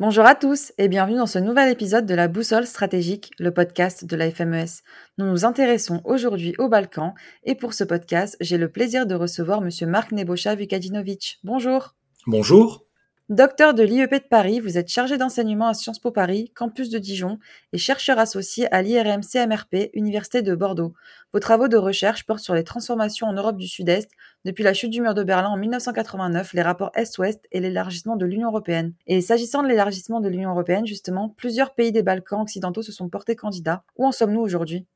Bonjour à tous et bienvenue dans ce nouvel épisode de la Boussole stratégique, le podcast de la FMES. Nous nous intéressons aujourd'hui aux Balkans et pour ce podcast, j'ai le plaisir de recevoir monsieur Marc Nebosha Vukadinovic. Bonjour. Bonjour. Docteur de l'IEP de Paris, vous êtes chargé d'enseignement à Sciences Po Paris, campus de Dijon, et chercheur associé à l'IRM CMRP, Université de Bordeaux. Vos travaux de recherche portent sur les transformations en Europe du Sud-Est depuis la chute du mur de Berlin en 1989, les rapports Est-Ouest et l'élargissement de l'Union européenne. Et s'agissant de l'élargissement de l'Union européenne, justement, plusieurs pays des Balkans occidentaux se sont portés candidats. Où en sommes-nous aujourd'hui?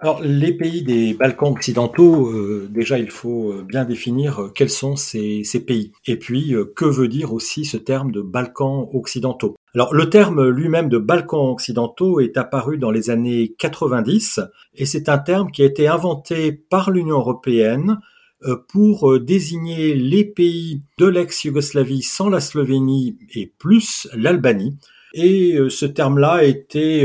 Alors, les pays des Balkans occidentaux, euh, déjà, il faut euh, bien définir euh, quels sont ces, pays. Et puis, que veut dire aussi ce terme de Balkans occidentaux? Alors, le terme lui-même de Balkans occidentaux est apparu dans les années 90, et c'est un terme qui a été inventé par l'Union européenne pour désigner les pays de l'ex-Yougoslavie sans la Slovénie et plus l'Albanie. Et ce terme-là été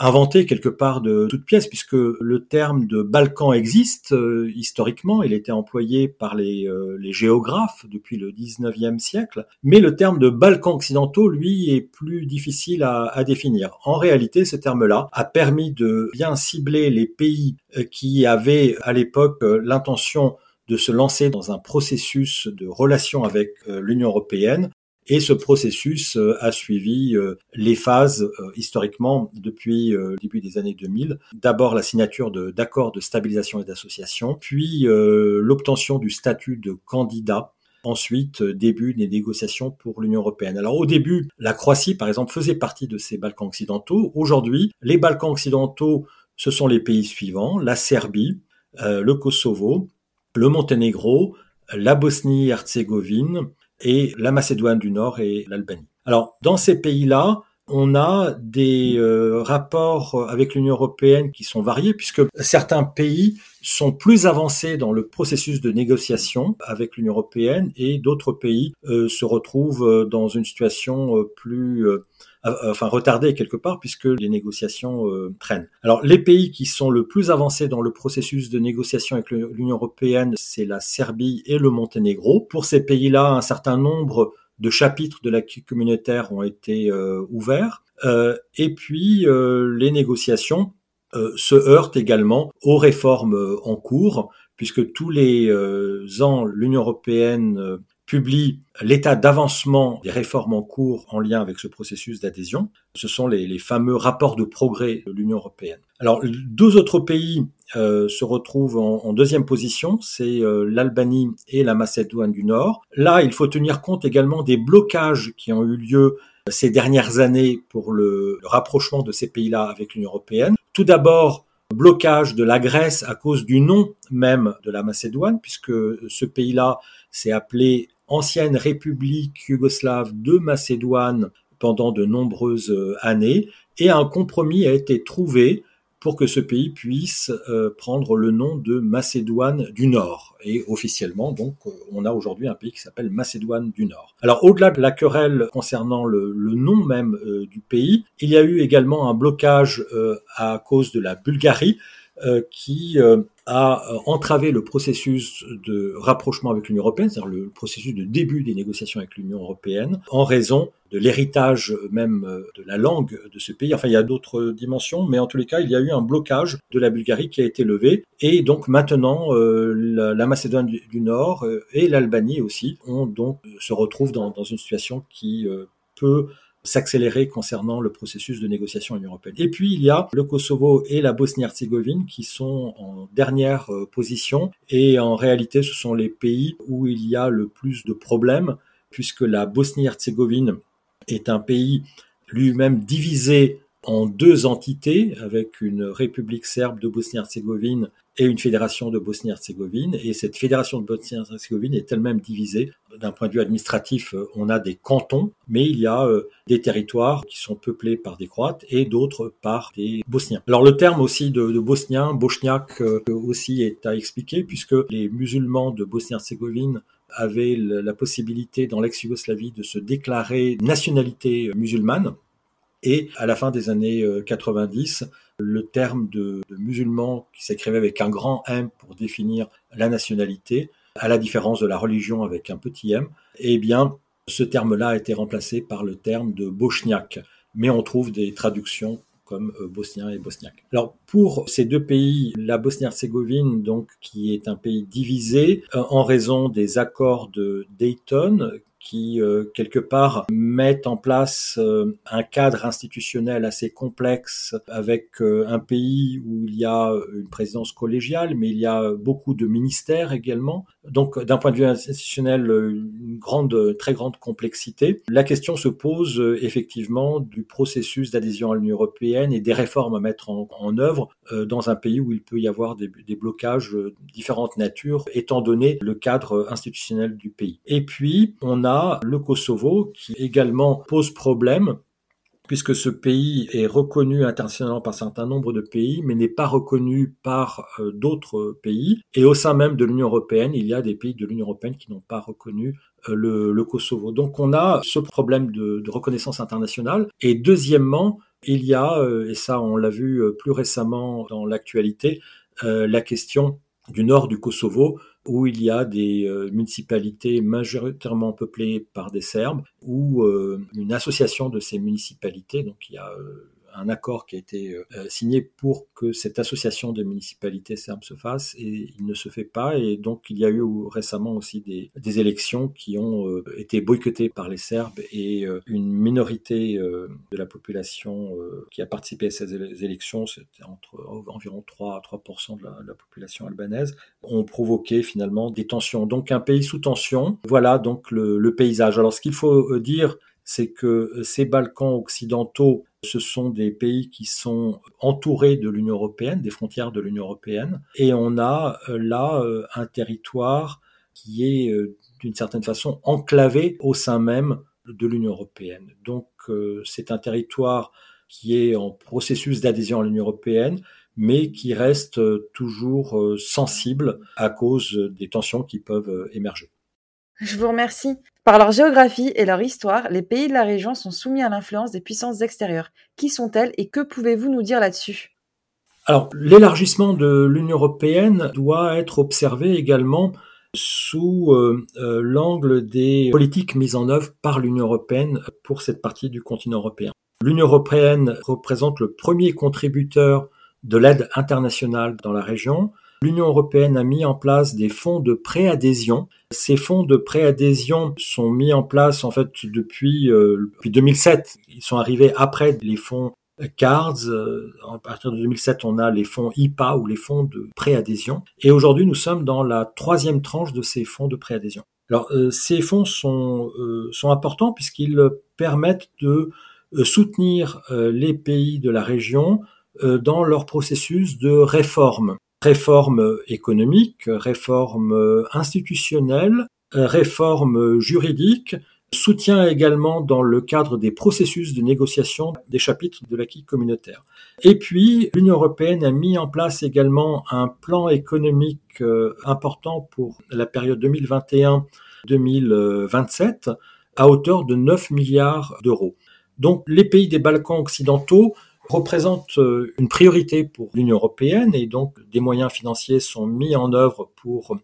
inventé quelque part de toute pièce, puisque le terme de Balkan existe euh, historiquement, il était employé par les, euh, les, géographes depuis le 19e siècle, mais le terme de Balkans occidentaux, lui, est plus difficile à, à définir. En réalité, ce terme-là a permis de bien cibler les pays euh, qui avaient à l'époque l'intention de se lancer dans un processus de relation avec l'Union européenne et ce processus euh, a suivi euh, les phases euh, historiquement depuis le début des années 2000. D'abord la signature d'accords de, stabilisation et d'association, puis l'obtention du statut de candidat Ensuite, début des négociations pour l'Union européenne. Alors au début, la Croatie, par exemple, faisait partie de ces Balkans occidentaux. Aujourd'hui, les Balkans occidentaux, ce sont les pays suivants, la Serbie, le Kosovo, le Monténégro, la Bosnie-Herzégovine, et la Macédoine du Nord et l'Albanie. Alors, dans ces pays-là, on a des euh, rapports avec l'Union européenne qui sont variés puisque certains pays sont plus avancés dans le processus de négociation avec l'Union européenne et d'autres pays euh, se retrouvent euh, dans une situation plus enfin retardée quelque part puisque les négociations traînent. Alors les pays qui sont le plus avancés dans le processus de négociation avec l'Union européenne, c'est la Serbie et le Monténégro. Pour ces pays-là, un certain nombre de chapitres de l'acquis communautaire ont été euh, ouverts. Euh, et puis euh, les négociations se heurtent également aux réformes en cours, puisque tous les ans, l'Union européenne publie l'état d'avancement des réformes en cours en lien avec ce processus d'adhésion. Ce sont les, fameux rapports de progrès de l'Union européenne. Alors, deux autres pays euh, se retrouvent en, deuxième position, c'est euh, l'Albanie et la Macédoine du Nord. Là, il faut tenir compte également des blocages qui ont eu lieu ces dernières années pour le, le rapprochement de ces pays-là avec l'Union européenne. Tout d'abord, blocage de la Grèce à cause du nom même de la Macédoine, puisque ce pays-là s'est appelé ancienne république yougoslave de Macédoine pendant de nombreuses euh, années, et un compromis a été trouvé pour que ce pays puisse euh, prendre le nom de Macédoine du Nord. Et officiellement, donc, euh, on a aujourd'hui un pays qui s'appelle Macédoine du Nord. Alors, au-delà de la querelle concernant le, nom même du pays, il y a eu également un blocage à cause de la Bulgarie, qui a euh, entravé le processus de rapprochement avec l'Union européenne, c'est-à-dire le processus de début des négociations avec l'Union européenne, en raison de l'héritage même euh, de la langue de ce pays. Enfin, il y a d'autres dimensions, mais en tous les cas, il y a eu un blocage de la Bulgarie qui a été levé. Et donc maintenant, euh, la, Macédoine du, Nord et l'Albanie aussi ont donc se retrouvent dans, dans une situation qui peut s'accélérer concernant le processus de négociation européenne. Et puis il y a le Kosovo et la Bosnie-Herzégovine qui sont en dernière euh, position et en réalité ce sont les pays où il y a le plus de problèmes puisque la Bosnie-Herzégovine est un pays lui-même divisé en deux entités avec une république serbe de Bosnie-Herzégovine et une fédération de Bosnie-Herzégovine. Et cette fédération de Bosnie-Herzégovine est elle-même divisée. D'un point de vue administratif, euh, on a des cantons, mais il y a euh, des territoires qui sont peuplés par des Croates et d'autres par des Bosniens. Alors le terme aussi de, de Bosnien, Bochniak, euh, aussi est à expliquer puisque les musulmans de Bosnie-Herzégovine avaient la possibilité dans l'ex-Yougoslavie de se déclarer nationalité musulmane. Et à la fin des années 90, le terme de, musulman qui s'écrivait avec un grand M pour définir la nationalité, à la différence de la religion avec un petit m, eh bien, ce terme-là a été remplacé par le terme de bochniak. Mais on trouve des traductions comme euh, bosnien et bosniaque. Alors pour ces deux pays, la Bosnie-Herzégovine, donc qui est un pays divisé euh, en raison des accords de Dayton qui, euh, quelque part, mettent en place euh, un cadre institutionnel assez complexe avec euh, un pays où il y a une présidence collégiale, mais il y a beaucoup de ministères également. Donc, d'un point de vue institutionnel, une grande, très grande complexité. La question se pose effectivement du processus d'adhésion à l'Union européenne et des réformes à mettre en, en œuvre dans un pays où il peut y avoir des, des blocages de différentes natures, étant donné le cadre institutionnel du pays. Et puis, on a le Kosovo qui également pose problème puisque ce pays est reconnu internationalement par un certain nombre de pays, mais n'est pas reconnu par euh, d'autres pays. Et au sein même de l'Union européenne, il y a des pays de l'Union européenne qui n'ont pas reconnu euh, le, Kosovo. Donc on a ce problème de, reconnaissance internationale. Et deuxièmement, il y a, euh, et ça on l'a vu plus récemment dans l'actualité, la question du nord du Kosovo, où il y a des euh, municipalités majoritairement peuplées par des Serbes, ou euh, une association de ces municipalités, donc il y a euh, un accord qui a été euh, signé pour que cette association de municipalités serbes se fasse et il ne se fait pas et donc il y a eu récemment aussi des, élections qui ont euh, été boycottées par les Serbes et euh, une minorité de la population qui a participé à ces élections, c'était entre environ 3 à 3 de la, population albanaise, ont provoqué finalement des tensions. Donc un pays sous tension, voilà donc le paysage. Alors ce qu'il faut dire, c'est que ces Balkans occidentaux ce sont des pays qui sont entourés de l'Union européenne, des frontières de l'Union européenne, et on a euh, là euh, un territoire qui est euh, d'une certaine façon enclavé au sein même de l'Union européenne. Donc c'est un territoire qui est en processus d'adhésion à l'Union européenne, mais qui reste toujours sensible à cause des tensions qui peuvent émerger. Je vous remercie. Par leur géographie et leur histoire, les pays de la région sont soumis à l'influence des puissances extérieures. Qui sont-elles et que pouvez-vous nous dire là-dessus? Alors, l'élargissement de l'Union européenne doit être observé également sous euh, euh, l'angle des politiques mises en œuvre par l'Union européenne pour cette partie du continent européen. L'Union européenne représente le premier contributeur de l'aide internationale dans la région. L'Union européenne a mis en place des fonds de préadhésion. Ces fonds de préadhésion sont mis en place en fait depuis, euh, depuis 2007. Ils sont arrivés après les fonds CARDS. Euh, à partir de 2007, on a les fonds IPA ou les fonds de préadhésion. Et aujourd'hui, nous sommes dans la troisième tranche de ces fonds de préadhésion. Alors, euh, ces fonds sont, sont importants puisqu'ils permettent de soutenir les pays de la région dans leur processus de réforme réforme économique, réforme institutionnelle, réforme juridique, soutien également dans le cadre des processus de négociation des chapitres de l'acquis communautaire. Et puis, l'Union européenne a mis en place également un plan économique euh, important pour la période 2021-2027 à hauteur de 9 milliards d'euros. Donc, les pays des Balkans occidentaux représente euh, une priorité pour l'Union européenne et donc des moyens financiers sont mis en œuvre pour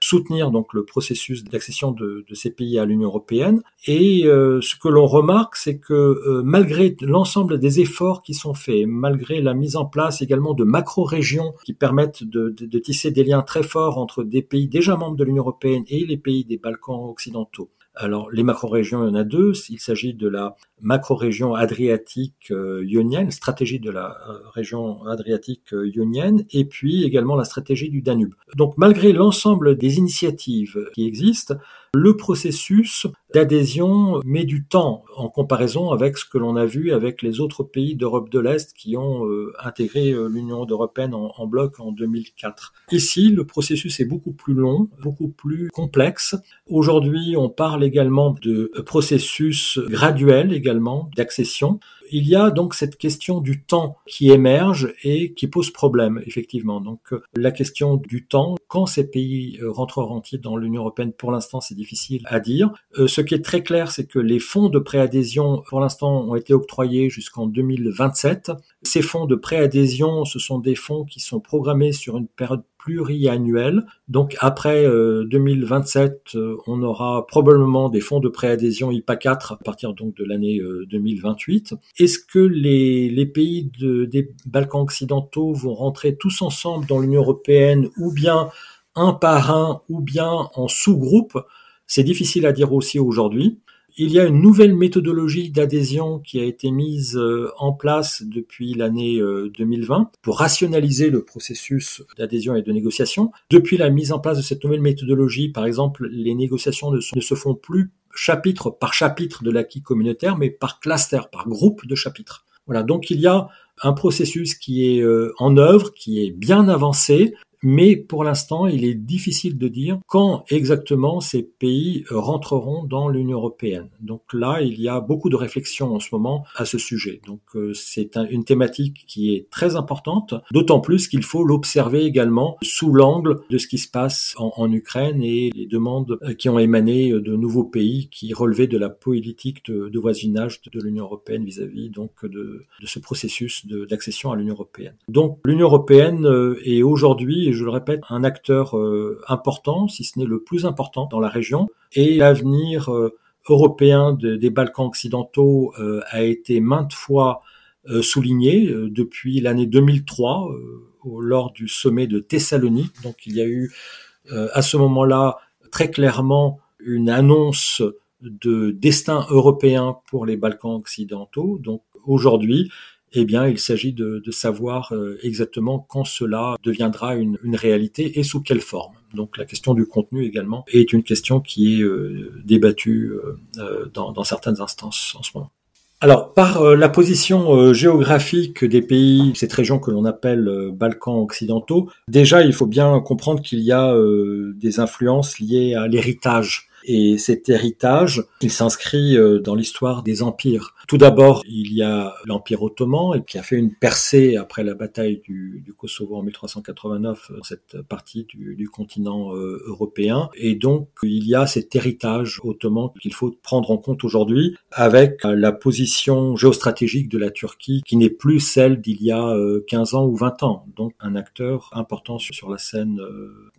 soutenir donc le processus d'accession de, ces pays à l'Union européenne. Et euh, ce que l'on remarque, c'est que euh, malgré l'ensemble des efforts qui sont faits, malgré la mise en place également de macro-régions qui permettent de, tisser des liens très forts entre des pays déjà membres de l'Union européenne et les pays des Balkans occidentaux, alors, les macro-régions, il y en a deux. Il s'agit de la macro-région adriatique euh, ionienne, stratégie de la euh, région adriatique euh, ionienne, et puis également la stratégie du Danube. Donc, malgré l'ensemble des initiatives qui existent, le processus d'adhésion met du temps en comparaison avec ce que l'on a vu avec les autres pays d'Europe de l'Est qui ont euh, intégré euh, l'Union européenne en, en, bloc en 2004. Ici, le processus est beaucoup plus long, beaucoup plus complexe. Aujourd'hui, on parle également de processus graduel également d'accession il y a donc cette question du temps qui émerge et qui pose problème, effectivement. Donc euh, la question du temps, quand ces pays euh, rentreront-ils dans l'Union européenne, pour l'instant c'est difficile à dire. Euh, ce qui est très clair, c'est que les fonds de préadhésion, pour l'instant, ont été octroyés jusqu'en 2027 Ces fonds de préadhésion, ce sont des fonds qui sont programmés sur une période pluriannuelle. Donc après 2027, euh, euh, on aura probablement des fonds de préadhésion IPA 4 à partir donc de l'année 2028. Est-ce que les, pays de, des Balkans occidentaux vont rentrer tous ensemble dans l'Union européenne ou bien un par un ou bien en sous-groupe? C'est difficile à dire aussi aujourd'hui. Il y a une nouvelle méthodologie d'adhésion qui a été mise euh, en place depuis l'année 2020 euh, pour rationaliser le processus d'adhésion et de négociation. Depuis la mise en place de cette nouvelle méthodologie, par exemple, les négociations ne se font plus chapitre par chapitre de l'acquis communautaire, mais par cluster, par groupe de chapitres. Voilà, donc il y a un processus qui est euh, en œuvre, qui est bien avancé, mais pour l'instant, il est difficile de dire quand exactement ces pays euh, rentreront dans l'Union européenne. Donc là, il y a beaucoup de réflexions en ce moment à ce sujet. Donc euh, c'est une thématique qui est très importante, d'autant plus qu'il faut l'observer également sous l'angle de ce qui se passe en, Ukraine et les demandes euh, qui ont émané de nouveaux pays qui relevaient de la politique de, voisinage de, l'Union européenne vis-à-vis donc de, ce processus d'accession à l'Union européenne. Donc l'Union européenne est aujourd'hui et je le répète, un acteur euh, important, si ce n'est le plus important dans la région. Et l'avenir euh, européen des Balkans occidentaux euh, a été maintes fois souligné depuis l'année 2003 lors du sommet de Thessalonique. Donc il y a eu à ce moment-là très clairement une annonce de destin européen pour les Balkans occidentaux. Donc aujourd'hui, eh bien, il s'agit de, savoir euh, exactement quand cela deviendra une, réalité et sous quelle forme. Donc, la question du contenu également est une question qui est euh, débattue euh, dans, certaines instances en ce moment. Alors, par la position géographique des pays, cette région que l'on appelle Balkans occidentaux, déjà, il faut bien comprendre qu'il y a des influences liées à l'héritage et cet héritage, il s'inscrit dans l'histoire des empires. Tout d'abord, il y a l'Empire ottoman qui a fait une percée après la bataille du, Kosovo en 1389 dans cette partie du, continent euh, européen. Et donc, il y a cet héritage ottoman qu'il faut prendre en compte aujourd'hui avec la position géostratégique de la Turquie qui n'est plus celle d'il y a 15 euh, ans ou 20 ans. Donc, un acteur important sur la scène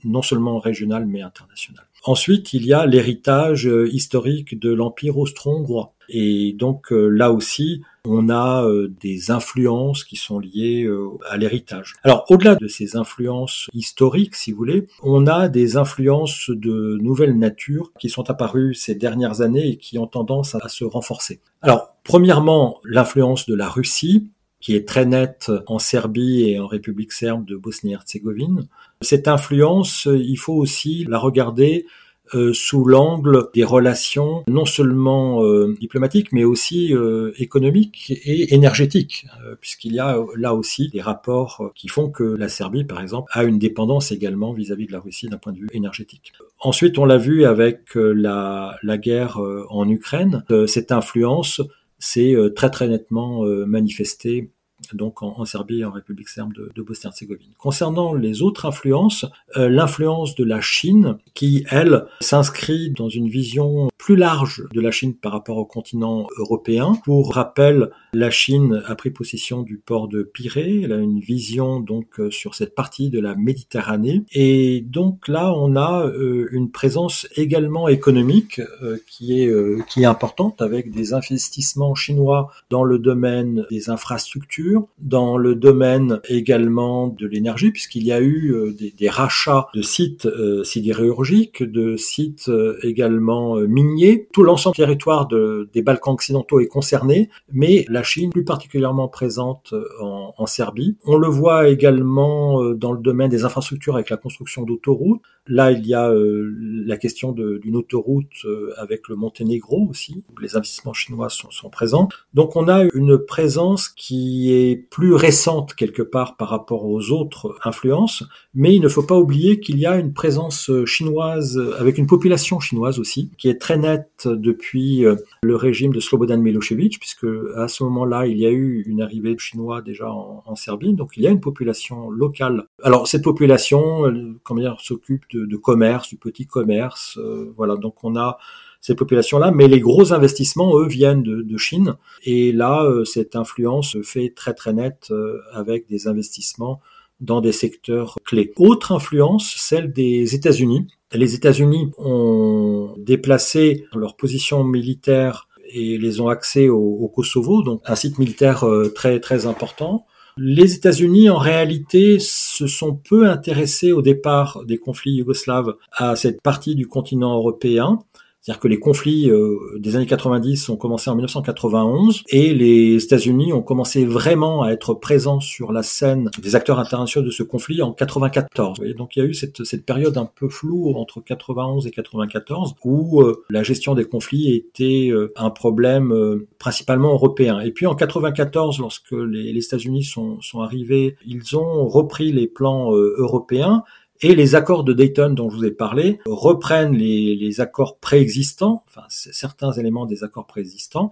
non seulement régionale mais internationale. Ensuite, il y a l'héritage euh, historique de l'Empire austro-hongrois. Et donc euh, là aussi, on a euh, des influences qui sont liées à l'héritage. Alors au-delà de ces influences historiques, si vous voulez, on a des influences de nouvelle nature qui sont apparues ces dernières années et qui ont tendance à se renforcer. Alors premièrement, l'influence de la Russie, qui est très nette en Serbie et en République serbe de Bosnie-Herzégovine. Cette influence, il faut aussi la regarder euh, sous l'angle des relations non seulement euh, diplomatiques mais aussi euh, économiques et énergétiques, puisqu'il y a là aussi des rapports qui font que la Serbie, par exemple, a une dépendance également vis-à-vis de la Russie d'un point de vue énergétique. Ensuite, on l'a vu avec la, la guerre en Ukraine, cette influence s'est très très nettement manifestée donc en, Serbie et en République serbe de, de Bosnie-Herzégovine. Concernant les autres influences, euh, l'influence de la Chine, qui elle s'inscrit dans une vision plus large de la Chine par rapport au continent européen. Pour rappel, la Chine a pris possession du port de Pirée, elle a une vision donc euh, sur cette partie de la Méditerranée, et donc là on a euh, une présence également économique qui est qui est importante avec des investissements chinois dans le domaine des infrastructures dans le domaine également de l'énergie, puisqu'il y a eu euh, des, rachats de sites euh, sidérurgiques, de sites euh, également miniers. Tout l'ensemble du territoire des Balkans occidentaux est concerné, mais la Chine plus particulièrement présente en, Serbie. On le voit également dans le domaine des infrastructures avec la construction d'autoroutes. Là, il y a la question d'une autoroute avec le Monténégro aussi, où les investissements chinois sont présents. Donc on a une présence qui est plus récente quelque part par rapport aux autres influences, mais il ne faut pas oublier qu'il y a une présence chinoise, avec une population chinoise aussi, qui est très nette depuis euh, le régime de Slobodan Milosevic, puisque à ce moment-là, il y a eu une arrivée de Chinois déjà en, Serbie, donc il y a une population locale. Alors cette population, comment dire, s'occupe de, commerce, du petit commerce, euh, voilà, donc on a ces populations-là, mais les gros investissements, eux, viennent de, Chine. Et là, cette influence fait très très nette avec des investissements dans des secteurs clés. Autre influence, celle des États-Unis. Les États-Unis ont déplacé leur position militaire et les ont axés au, Kosovo, donc un site militaire euh, très très important. Les États-Unis, en réalité, se sont peu intéressés au départ des conflits yougoslaves à cette partie du continent européen. C'est-à-dire que les conflits euh, des années 90 ont commencé en 1991 et les États-Unis ont commencé vraiment à être présents sur la scène des acteurs internationaux de ce conflit en 94. Et donc il y a eu cette, cette, période un peu floue entre 91 et 94 où euh, la gestion des conflits était euh, un problème principalement européen. Et puis en 94, lorsque les, les États-Unis sont, sont arrivés, ils ont repris les plans européens et les accords de Dayton dont je vous ai parlé reprennent les, les accords préexistants, enfin certains éléments des accords préexistants,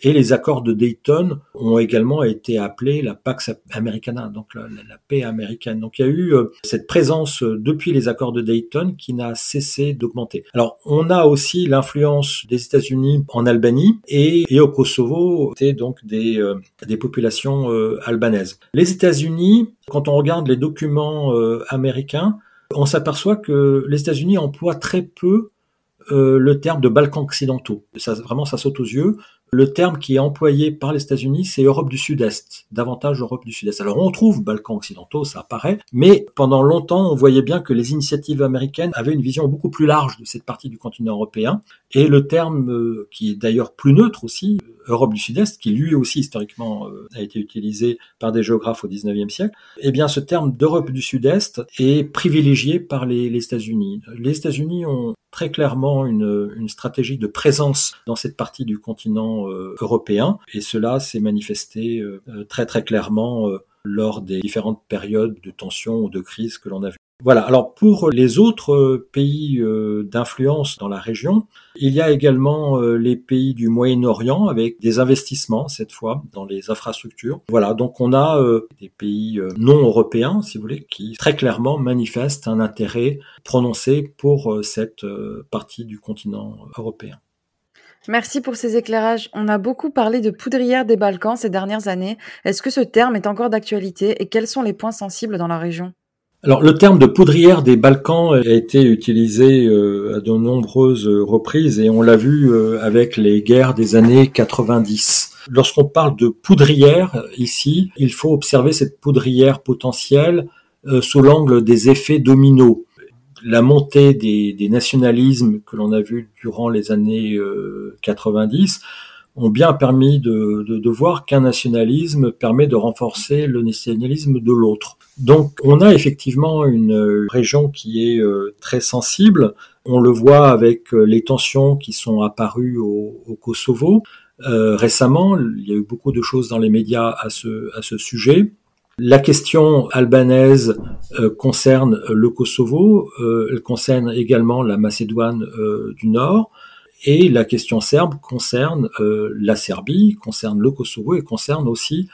et les accords de Dayton ont également été appelés la Pax Americana, donc la, paix américaine. Donc il y a eu euh, cette présence euh, depuis les accords de Dayton qui n'a cessé d'augmenter. Alors on a aussi l'influence des États-Unis en Albanie et, et, au Kosovo, c'était donc des, euh, des populations albanaises. Les États-Unis, quand on regarde les documents américains, on s'aperçoit que les États-Unis emploient très peu euh, le terme de Balkans occidentaux. Ça, vraiment, ça saute aux yeux. Le terme qui est employé par les États-Unis, c'est Europe du Sud-Est, davantage Europe du Sud-Est. Alors on trouve Balkans occidentaux, ça apparaît, mais pendant longtemps, on voyait bien que les initiatives américaines avaient une vision beaucoup plus large de cette partie du continent européen, et le terme, euh, qui est d'ailleurs plus neutre aussi, Europe du Sud-Est, qui lui aussi historiquement euh, a été utilisé par des géographes au XIXe siècle, eh bien ce terme d'Europe du Sud-Est est privilégié par les, les États-Unis. Les États-Unis ont très clairement une, stratégie de présence dans cette partie du continent euh, européen, et cela s'est manifesté euh, très très clairement lors des différentes périodes de tension ou de crise que l'on a vues. Voilà, alors pour les autres pays euh, d'influence dans la région, il y a également euh, les pays du Moyen-Orient avec des investissements cette fois dans les infrastructures. Voilà, donc on a euh, des pays non européens, si vous voulez, qui très clairement manifestent un intérêt prononcé pour cette partie du continent européen. Merci pour ces éclairages. On a beaucoup parlé de poudrière des Balkans ces dernières années. Est-ce que ce terme est encore d'actualité et quels sont les points sensibles dans la région? Alors le terme de poudrière des Balkans a été utilisé euh, à de nombreuses reprises et on l'a vu euh, avec les guerres des années 90. Lorsqu'on parle de poudrière ici, il faut observer cette poudrière potentielle euh, sous l'angle des effets dominos. La montée des, des nationalismes que l'on a vu durant les années 90 ont bien permis de, de, de voir qu'un nationalisme permet de renforcer le nationalisme de l'autre. Donc on a effectivement une région qui est euh, très sensible. On le voit avec euh, les tensions qui sont apparues au, au Kosovo. Euh, récemment, il y a eu beaucoup de choses dans les médias à ce, à ce sujet. La question albanaise euh, concerne le Kosovo, elle concerne également la Macédoine du Nord. Et la question serbe concerne euh, la Serbie, concerne le Kosovo et concerne aussi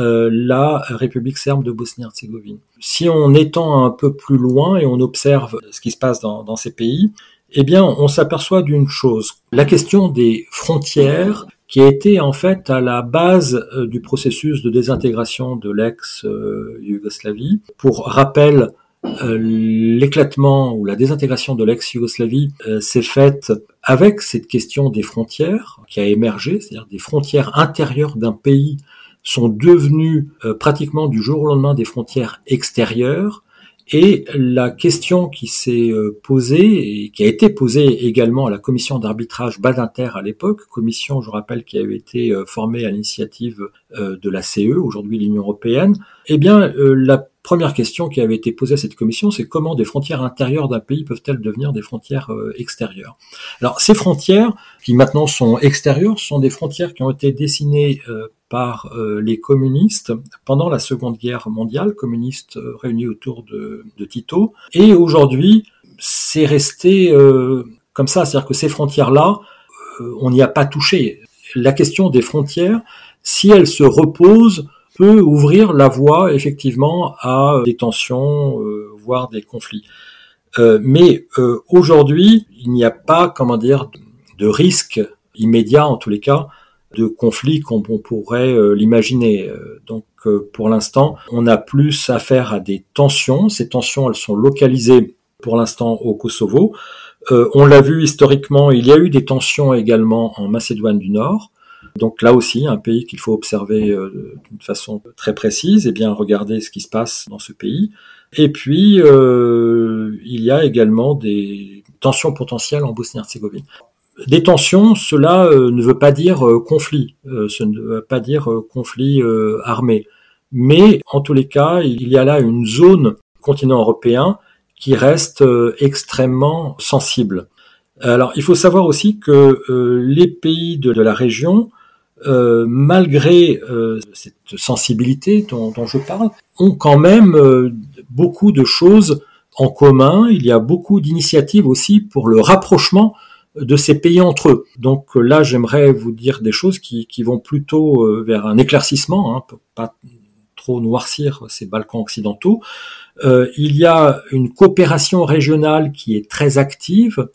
euh, la République serbe de Bosnie-Herzégovine. Si on étend un peu plus loin et on observe ce qui se passe dans, dans ces pays, eh bien, on s'aperçoit d'une chose. La question des frontières qui a été en fait à la base euh, du processus de désintégration de l'ex-Yougoslavie. Pour rappel, euh, l'éclatement ou la désintégration de l'ex-Yougoslavie euh, s'est faite avec cette question des frontières qui a émergé, c'est-à-dire des frontières intérieures d'un pays sont devenues euh, pratiquement du jour au lendemain des frontières extérieures. Et la question qui s'est posée et qui a été posée également à la commission d'arbitrage Badinter à l'époque, commission, je rappelle, qui avait été formée à l'initiative de la CE, aujourd'hui l'Union européenne, eh bien, la première question qui avait été posée à cette commission, c'est comment des frontières intérieures d'un pays peuvent-elles devenir des frontières euh, extérieures? Alors ces frontières, qui maintenant sont extérieures, sont des frontières qui ont été dessinées euh, par euh, les communistes pendant la Seconde Guerre mondiale, communistes réunis autour de, Tito. Et aujourd'hui, c'est resté comme ça, c'est-à-dire que ces frontières-là, on n'y a pas touché. La question des frontières, si elle se repose peut ouvrir la voie effectivement à des tensions, euh, voire des conflits. Euh, mais euh, aujourd'hui, il n'y a pas, comment dire, de risque immédiat, en tous les cas, de conflits qu'on pourrait l'imaginer. Donc, pour l'instant, on a plus affaire à des tensions. Ces tensions, elles sont localisées pour l'instant au Kosovo. on l'a vu historiquement, il y a eu des tensions également en Macédoine du Nord. Donc là aussi, un pays qu'il faut observer euh, d'une façon très précise et bien regarder ce qui se passe dans ce pays. Et puis, euh, il y a également des tensions potentielles en Bosnie-Herzégovine. Des tensions, cela euh, ne veut pas dire conflit, ce ne veut pas dire conflit armé. Mais en tous les cas, il y a là une zone continent européen qui reste extrêmement sensible. Alors, il faut savoir aussi que les pays de la région euh, malgré euh, cette sensibilité dont, je parle, ont quand même euh, beaucoup de choses en commun. Il y a beaucoup d'initiatives aussi pour le rapprochement de ces pays entre eux. Donc là, j'aimerais vous dire des choses qui, vont plutôt vers un éclaircissement, hein, pas trop noircir ces Balkans occidentaux. il y a une coopération régionale qui est très active.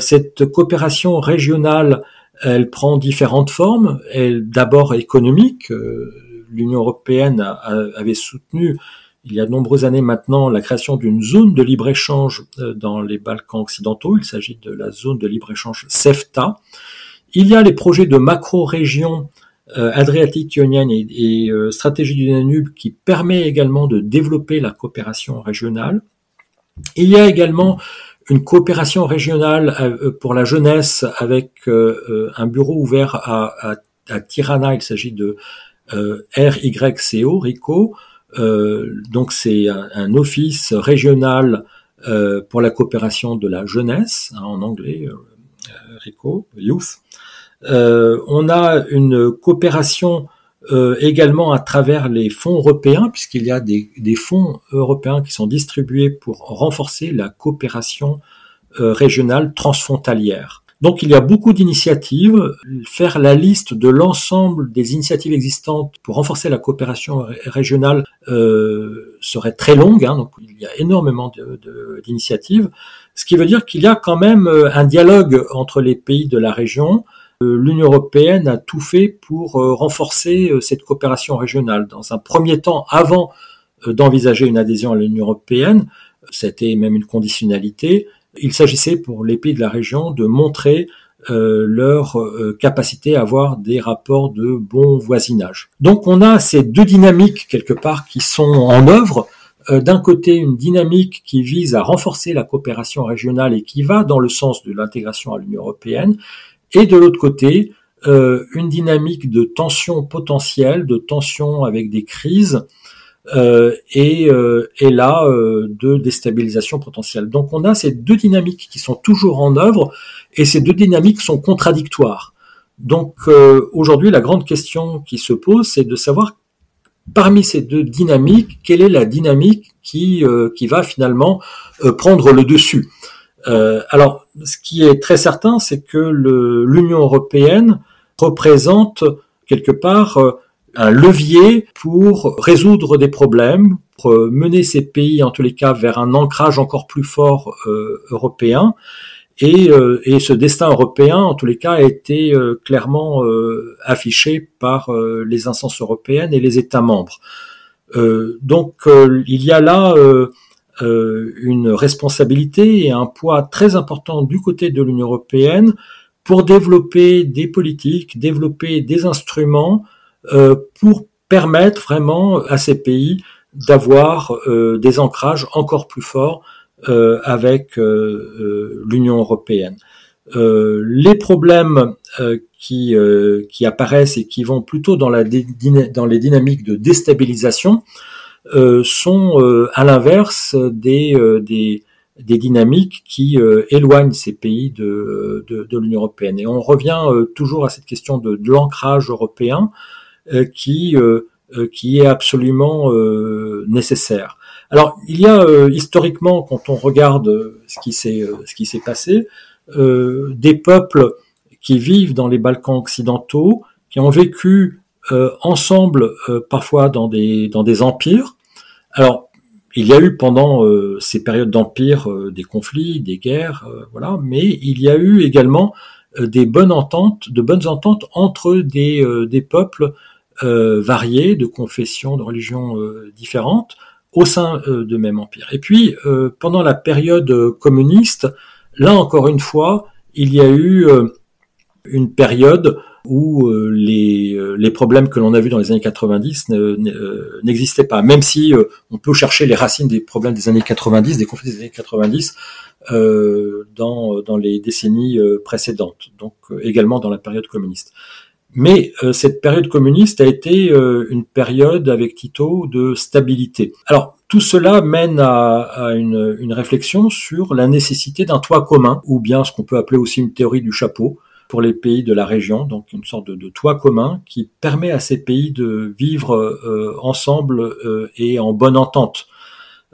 cette coopération régionale elle prend différentes formes. Elle d'abord économique. Euh, L'Union européenne avait soutenu il y a de nombreuses années maintenant la création d'une zone de libre-échange euh, dans les Balkans occidentaux. Il s'agit de la zone de libre-échange CEFTA. Il y a les projets de macro-région euh, adriatique-ionienne et, et stratégie du Danube qui permet également de développer la coopération régionale. Il y a également une coopération régionale euh, pour la jeunesse avec euh, euh, un bureau ouvert à, Tirana. Il s'agit de RYCO, RICO. donc c'est un, office régional pour la coopération de la jeunesse, hein, en anglais, RICO, Youth. on a une coopération euh, également à travers les fonds européens, puisqu'il y a des, fonds européens qui sont distribués pour renforcer la coopération euh, régionale transfrontalière. Donc il y a beaucoup d'initiatives. Faire la liste de l'ensemble des initiatives existantes pour renforcer la coopération régionale euh, serait très longue. Hein, donc il y a énormément d'initiatives. Ce qui veut dire qu'il y a quand même un dialogue entre les pays de la région euh, l'Union européenne a tout fait pour euh, renforcer euh, cette coopération régionale. Dans un premier temps, avant d'envisager une adhésion à l'Union européenne, c'était même une conditionnalité, il s'agissait pour les pays de la région de montrer leur capacité à avoir des rapports de bon voisinage. Donc on a ces deux dynamiques quelque part qui sont en œuvre. D'un côté, une dynamique qui vise à renforcer la coopération régionale et qui va dans le sens de l'intégration à l'Union européenne, et de l'autre côté, euh, une dynamique de tension potentielle, de tension avec des crises, euh, et, euh, et, là de déstabilisation potentielle. Donc on a ces deux dynamiques qui sont toujours en œuvre, et ces deux dynamiques sont contradictoires. Donc aujourd'hui, la grande question qui se pose, c'est de savoir parmi ces deux dynamiques, quelle est la dynamique qui, qui va finalement prendre le dessus. Euh, alors, ce qui est très certain, c'est que l'Union européenne représente quelque part euh, un levier pour résoudre des problèmes, pour mener ces pays, en tous les cas, vers un ancrage encore plus fort euh, européen. Et, et, ce destin européen, en tous les cas, a été clairement affiché par les instances européennes et les États membres. donc, il y a là euh, une responsabilité et un poids très important du côté de l'Union européenne pour développer des politiques, développer des instruments euh, pour permettre vraiment à ces pays d'avoir euh, des ancrages encore plus forts avec l'Union européenne. les problèmes qui, qui apparaissent et qui vont plutôt dans, la dans les dynamiques de déstabilisation euh, sont euh, à l'inverse des, euh, des, des, dynamiques qui éloignent ces pays de, de, de l'Union européenne. Et on revient toujours à cette question de, de l'ancrage européen qui, qui est absolument nécessaire. Alors, il y a historiquement, quand on regarde ce qui s'est ce qui s'est passé, des peuples qui vivent dans les Balkans occidentaux, qui ont vécu euh, ensemble, euh, parfois dans des, dans des empires. Alors, il y a eu pendant euh, ces périodes d'empire des conflits, des guerres, voilà, mais il y a eu également des bonnes ententes, de bonnes ententes entre des, des peuples variés, de confessions, de religions différentes, au sein de même empire. Et puis, pendant la période communiste, là encore une fois, il y a eu une période où euh, les, euh, les, problèmes que l'on a vus dans les années 90 euh, n'existaient pas, même si on peut chercher les racines des problèmes des années 90, des conflits des années 90, dans, dans les décennies précédentes, donc également dans la période communiste. Mais cette période communiste a été une période avec Tito de stabilité. Alors tout cela mène à, à une, une, réflexion sur la nécessité d'un toit commun, ou bien ce qu'on peut appeler aussi une théorie du chapeau, pour les pays de la région, donc une sorte de, toit commun qui permet à ces pays de vivre euh, ensemble euh, et en bonne entente.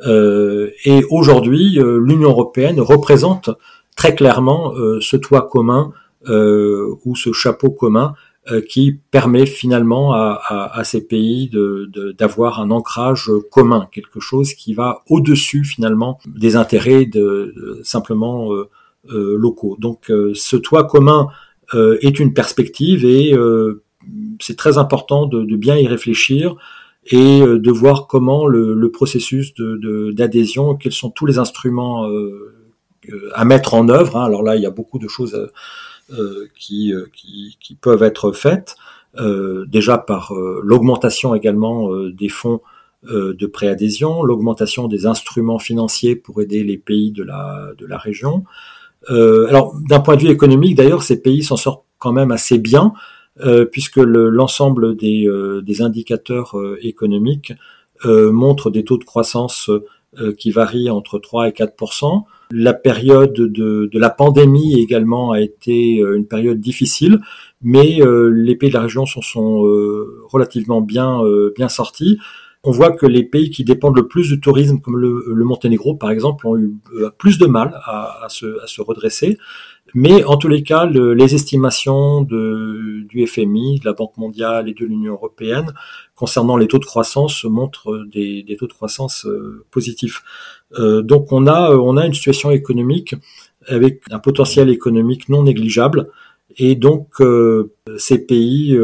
Euh, et aujourd'hui, l'Union européenne représente très clairement ce toit commun ou ce chapeau commun qui permet finalement à, ces pays d'avoir un ancrage commun, quelque chose qui va au-dessus finalement des intérêts de, simplement locaux. Donc ce toit commun euh, est une perspective et euh, c'est très important de, de, bien y réfléchir et euh, de voir comment le, le processus d'adhésion, de, quels sont tous les instruments à mettre en œuvre. Hein. Alors là, il y a beaucoup de choses qui, qui, qui, peuvent être faites, déjà par l'augmentation également des fonds de préadhésion, l'augmentation des instruments financiers pour aider les pays de la, de la région, euh, alors, d'un point de vue économique, d'ailleurs, ces pays s'en sortent quand même assez bien, euh, puisque l'ensemble des, euh, indicateurs économiques montrent des taux de croissance qui varient entre 3 et 4% La période de, la pandémie également a été une période difficile, mais les pays de la région sont, relativement bien sortis on voit que les pays qui dépendent le plus du tourisme, comme le, Monténégro par exemple, ont eu euh, plus de mal à, se, redresser. Mais en tous les cas, les estimations du FMI, de la Banque mondiale et de l'Union européenne concernant les taux de croissance montrent des, taux de croissance euh, positifs. Euh, donc on a, on a une situation économique avec un potentiel économique non négligeable. Et donc ces pays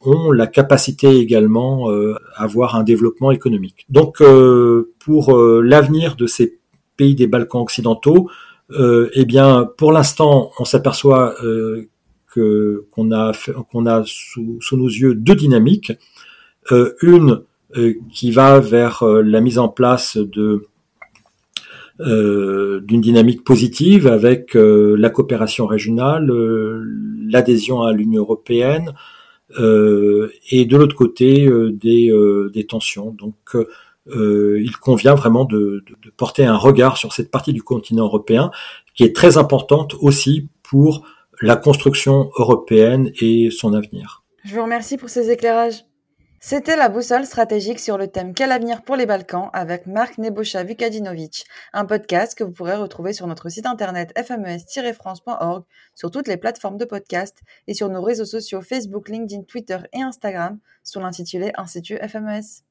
ont la capacité également euh, à avoir un développement économique. Donc euh, pour euh, l'avenir de ces pays des Balkans occidentaux, eh bien pour l'instant on s'aperçoit que qu'on a qu'on a sous, sous, nos yeux deux dynamiques, une qui va vers la mise en place de d'une dynamique positive avec la coopération régionale, l'adhésion à l'Union européenne, et de l'autre côté euh, des, euh, des, tensions. Donc il convient vraiment de, de, porter un regard sur cette partie du continent européen qui est très importante aussi pour la construction européenne et son avenir. Je vous remercie pour ces éclairages. C'était la boussole stratégique sur le thème Quel avenir pour les Balkans avec Marc Nebosha Vukadinovic, un podcast que vous pourrez retrouver sur notre site internet fmes-france.org, sur toutes les plateformes de podcast et sur nos réseaux sociaux Facebook, LinkedIn, Twitter et Instagram sous l'intitulé Institut FMES.